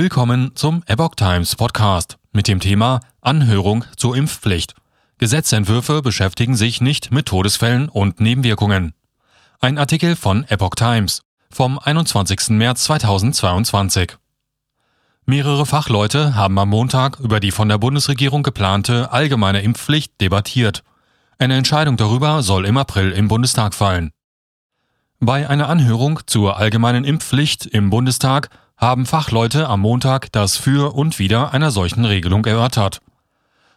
Willkommen zum Epoch Times Podcast mit dem Thema Anhörung zur Impfpflicht. Gesetzentwürfe beschäftigen sich nicht mit Todesfällen und Nebenwirkungen. Ein Artikel von Epoch Times vom 21. März 2022. Mehrere Fachleute haben am Montag über die von der Bundesregierung geplante allgemeine Impfpflicht debattiert. Eine Entscheidung darüber soll im April im Bundestag fallen. Bei einer Anhörung zur allgemeinen Impfpflicht im Bundestag haben Fachleute am Montag das Für und Wider einer solchen Regelung erörtert.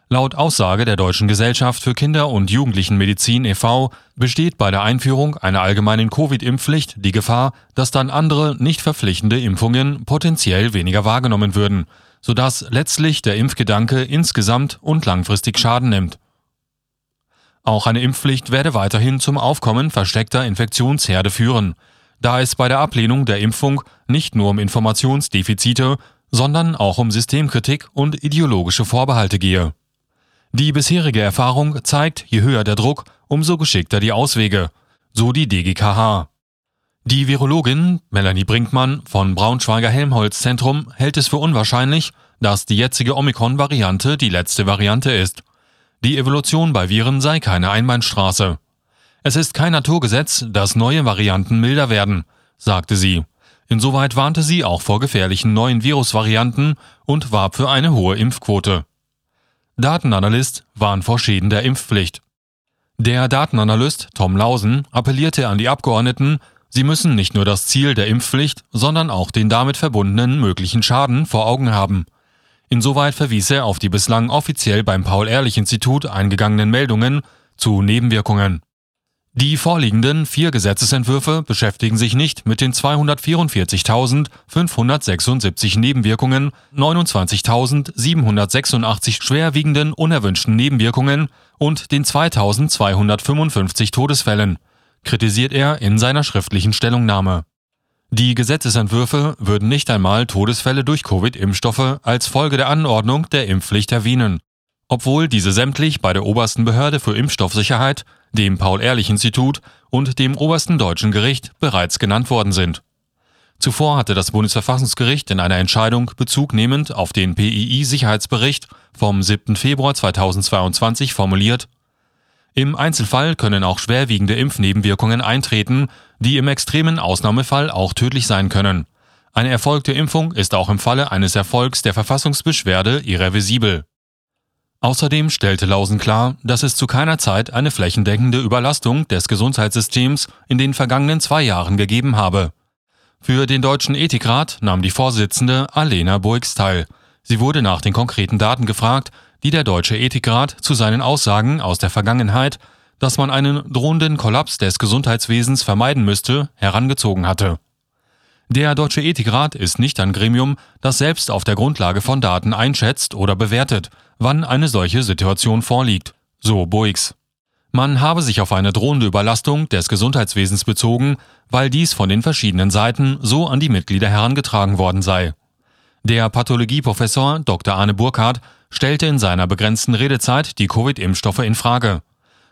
Laut Aussage der Deutschen Gesellschaft für Kinder- und Jugendlichenmedizin e.V. besteht bei der Einführung einer allgemeinen Covid-Impfpflicht die Gefahr, dass dann andere nicht verpflichtende Impfungen potenziell weniger wahrgenommen würden, sodass letztlich der Impfgedanke insgesamt und langfristig Schaden nimmt. Auch eine Impfpflicht werde weiterhin zum Aufkommen versteckter Infektionsherde führen, da es bei der Ablehnung der Impfung nicht nur um Informationsdefizite, sondern auch um Systemkritik und ideologische Vorbehalte gehe. Die bisherige Erfahrung zeigt, je höher der Druck, umso geschickter die Auswege, so die DGKH. Die Virologin Melanie Brinkmann von Braunschweiger Helmholtz Zentrum hält es für unwahrscheinlich, dass die jetzige Omikron-Variante die letzte Variante ist. Die Evolution bei Viren sei keine Einbahnstraße. Es ist kein Naturgesetz, dass neue Varianten milder werden, sagte sie. Insoweit warnte sie auch vor gefährlichen neuen Virusvarianten und warb für eine hohe Impfquote. Datenanalyst warnt vor Schäden der Impfpflicht. Der Datenanalyst Tom Lausen appellierte an die Abgeordneten, sie müssen nicht nur das Ziel der Impfpflicht, sondern auch den damit verbundenen möglichen Schaden vor Augen haben. Insoweit verwies er auf die bislang offiziell beim Paul-Ehrlich-Institut eingegangenen Meldungen zu Nebenwirkungen. Die vorliegenden vier Gesetzesentwürfe beschäftigen sich nicht mit den 244.576 Nebenwirkungen, 29.786 schwerwiegenden unerwünschten Nebenwirkungen und den 2.255 Todesfällen, kritisiert er in seiner schriftlichen Stellungnahme. Die Gesetzesentwürfe würden nicht einmal Todesfälle durch Covid-Impfstoffe als Folge der Anordnung der Impfpflicht erwähnen, obwohl diese sämtlich bei der obersten Behörde für Impfstoffsicherheit dem Paul-Ehrlich-Institut und dem obersten deutschen Gericht bereits genannt worden sind. Zuvor hatte das Bundesverfassungsgericht in einer Entscheidung Bezug nehmend auf den PII-Sicherheitsbericht vom 7. Februar 2022 formuliert, im Einzelfall können auch schwerwiegende Impfnebenwirkungen eintreten, die im extremen Ausnahmefall auch tödlich sein können. Eine erfolgte Impfung ist auch im Falle eines Erfolgs der Verfassungsbeschwerde irrevisibel. Außerdem stellte Lausen klar, dass es zu keiner Zeit eine flächendeckende Überlastung des Gesundheitssystems in den vergangenen zwei Jahren gegeben habe. Für den Deutschen Ethikrat nahm die Vorsitzende Alena Boix teil. Sie wurde nach den konkreten Daten gefragt, die der Deutsche Ethikrat zu seinen Aussagen aus der Vergangenheit, dass man einen drohenden Kollaps des Gesundheitswesens vermeiden müsste, herangezogen hatte. Der Deutsche Ethikrat ist nicht ein Gremium, das selbst auf der Grundlage von Daten einschätzt oder bewertet, wann eine solche Situation vorliegt, so Boix. Man habe sich auf eine drohende Überlastung des Gesundheitswesens bezogen, weil dies von den verschiedenen Seiten so an die Mitglieder herangetragen worden sei. Der Pathologieprofessor Dr. Arne Burkhardt stellte in seiner begrenzten Redezeit die Covid-Impfstoffe in Frage.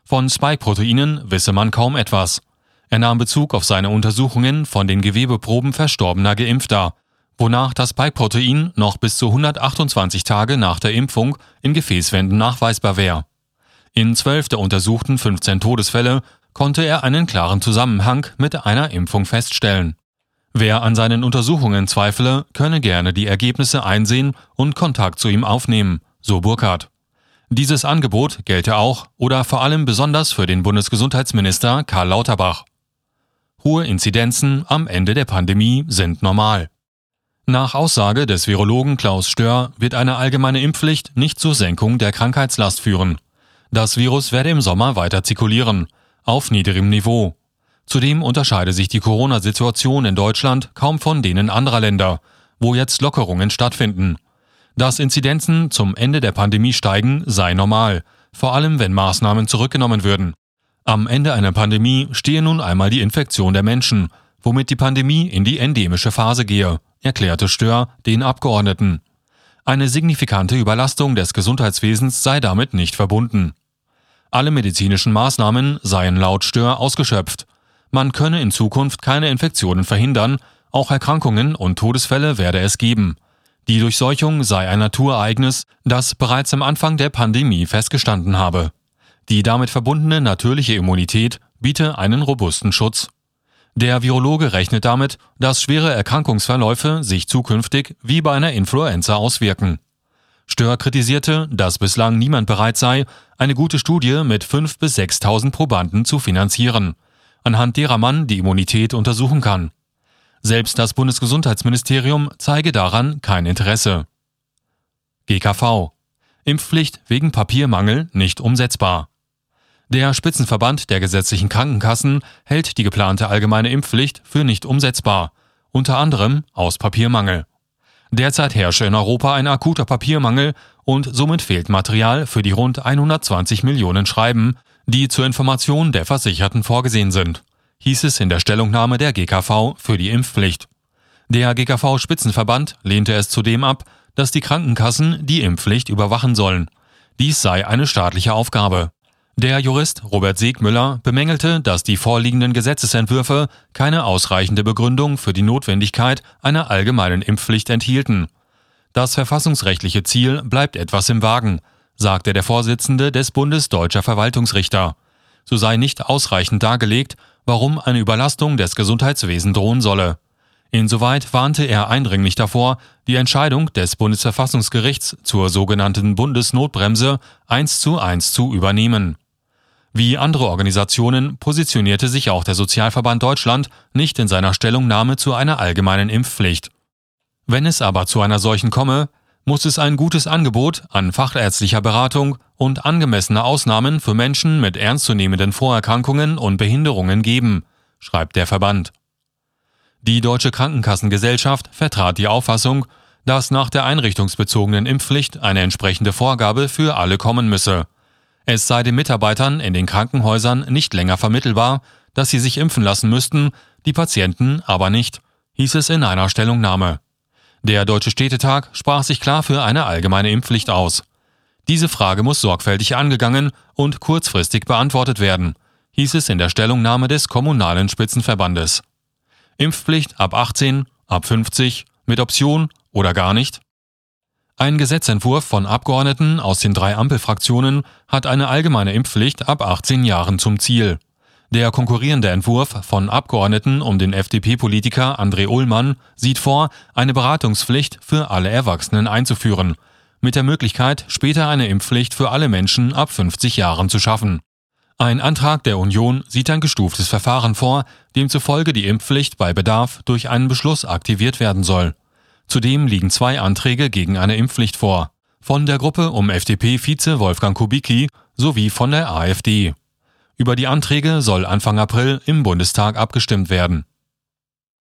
Von Spike-Proteinen wisse man kaum etwas. Er nahm Bezug auf seine Untersuchungen von den Gewebeproben verstorbener Geimpfter wonach das Spike-Protein noch bis zu 128 Tage nach der Impfung in Gefäßwänden nachweisbar wäre. In zwölf der untersuchten 15 Todesfälle konnte er einen klaren Zusammenhang mit einer Impfung feststellen. Wer an seinen Untersuchungen zweifle, könne gerne die Ergebnisse einsehen und Kontakt zu ihm aufnehmen, so Burkhardt. Dieses Angebot gelte auch oder vor allem besonders für den Bundesgesundheitsminister Karl Lauterbach. Hohe Inzidenzen am Ende der Pandemie sind normal. Nach Aussage des Virologen Klaus Stör wird eine allgemeine Impfpflicht nicht zur Senkung der Krankheitslast führen. Das Virus werde im Sommer weiter zirkulieren, auf niedrigem Niveau. Zudem unterscheide sich die Corona-Situation in Deutschland kaum von denen anderer Länder, wo jetzt Lockerungen stattfinden. Dass Inzidenzen zum Ende der Pandemie steigen, sei normal, vor allem wenn Maßnahmen zurückgenommen würden. Am Ende einer Pandemie stehe nun einmal die Infektion der Menschen, womit die Pandemie in die endemische Phase gehe erklärte Stör den Abgeordneten. Eine signifikante Überlastung des Gesundheitswesens sei damit nicht verbunden. Alle medizinischen Maßnahmen seien laut Stör ausgeschöpft. Man könne in Zukunft keine Infektionen verhindern, auch Erkrankungen und Todesfälle werde es geben. Die Durchseuchung sei ein Naturereignis, das bereits am Anfang der Pandemie festgestanden habe. Die damit verbundene natürliche Immunität biete einen robusten Schutz. Der Virologe rechnet damit, dass schwere Erkrankungsverläufe sich zukünftig wie bei einer Influenza auswirken. Stör kritisierte, dass bislang niemand bereit sei, eine gute Studie mit 5.000 bis 6.000 Probanden zu finanzieren, anhand derer man die Immunität untersuchen kann. Selbst das Bundesgesundheitsministerium zeige daran kein Interesse. GKV Impfpflicht wegen Papiermangel nicht umsetzbar. Der Spitzenverband der gesetzlichen Krankenkassen hält die geplante allgemeine Impfpflicht für nicht umsetzbar, unter anderem aus Papiermangel. Derzeit herrsche in Europa ein akuter Papiermangel und somit fehlt Material für die rund 120 Millionen Schreiben, die zur Information der Versicherten vorgesehen sind, hieß es in der Stellungnahme der GKV für die Impfpflicht. Der GKV-Spitzenverband lehnte es zudem ab, dass die Krankenkassen die Impfpflicht überwachen sollen. Dies sei eine staatliche Aufgabe. Der Jurist Robert Segmüller bemängelte, dass die vorliegenden Gesetzesentwürfe keine ausreichende Begründung für die Notwendigkeit einer allgemeinen Impfpflicht enthielten. Das verfassungsrechtliche Ziel bleibt etwas im Wagen, sagte der Vorsitzende des Bundes Deutscher Verwaltungsrichter. So sei nicht ausreichend dargelegt, warum eine Überlastung des Gesundheitswesens drohen solle. Insoweit warnte er eindringlich davor, die Entscheidung des Bundesverfassungsgerichts zur sogenannten Bundesnotbremse eins zu eins zu übernehmen. Wie andere Organisationen positionierte sich auch der Sozialverband Deutschland nicht in seiner Stellungnahme zu einer allgemeinen Impfpflicht. Wenn es aber zu einer solchen komme, muss es ein gutes Angebot an fachärztlicher Beratung und angemessene Ausnahmen für Menschen mit ernstzunehmenden Vorerkrankungen und Behinderungen geben, schreibt der Verband. Die Deutsche Krankenkassengesellschaft vertrat die Auffassung, dass nach der einrichtungsbezogenen Impfpflicht eine entsprechende Vorgabe für alle kommen müsse. Es sei den Mitarbeitern in den Krankenhäusern nicht länger vermittelbar, dass sie sich impfen lassen müssten, die Patienten aber nicht, hieß es in einer Stellungnahme. Der Deutsche Städtetag sprach sich klar für eine allgemeine Impfpflicht aus. Diese Frage muss sorgfältig angegangen und kurzfristig beantwortet werden, hieß es in der Stellungnahme des Kommunalen Spitzenverbandes. Impfpflicht ab 18, ab 50, mit Option oder gar nicht? Ein Gesetzentwurf von Abgeordneten aus den drei Ampelfraktionen hat eine allgemeine Impfpflicht ab 18 Jahren zum Ziel. Der konkurrierende Entwurf von Abgeordneten um den FDP-Politiker André Ullmann sieht vor, eine Beratungspflicht für alle Erwachsenen einzuführen, mit der Möglichkeit, später eine Impfpflicht für alle Menschen ab 50 Jahren zu schaffen. Ein Antrag der Union sieht ein gestuftes Verfahren vor, demzufolge die Impfpflicht bei Bedarf durch einen Beschluss aktiviert werden soll. Zudem liegen zwei Anträge gegen eine Impfpflicht vor. Von der Gruppe um FDP-Vize Wolfgang Kubicki sowie von der AfD. Über die Anträge soll Anfang April im Bundestag abgestimmt werden.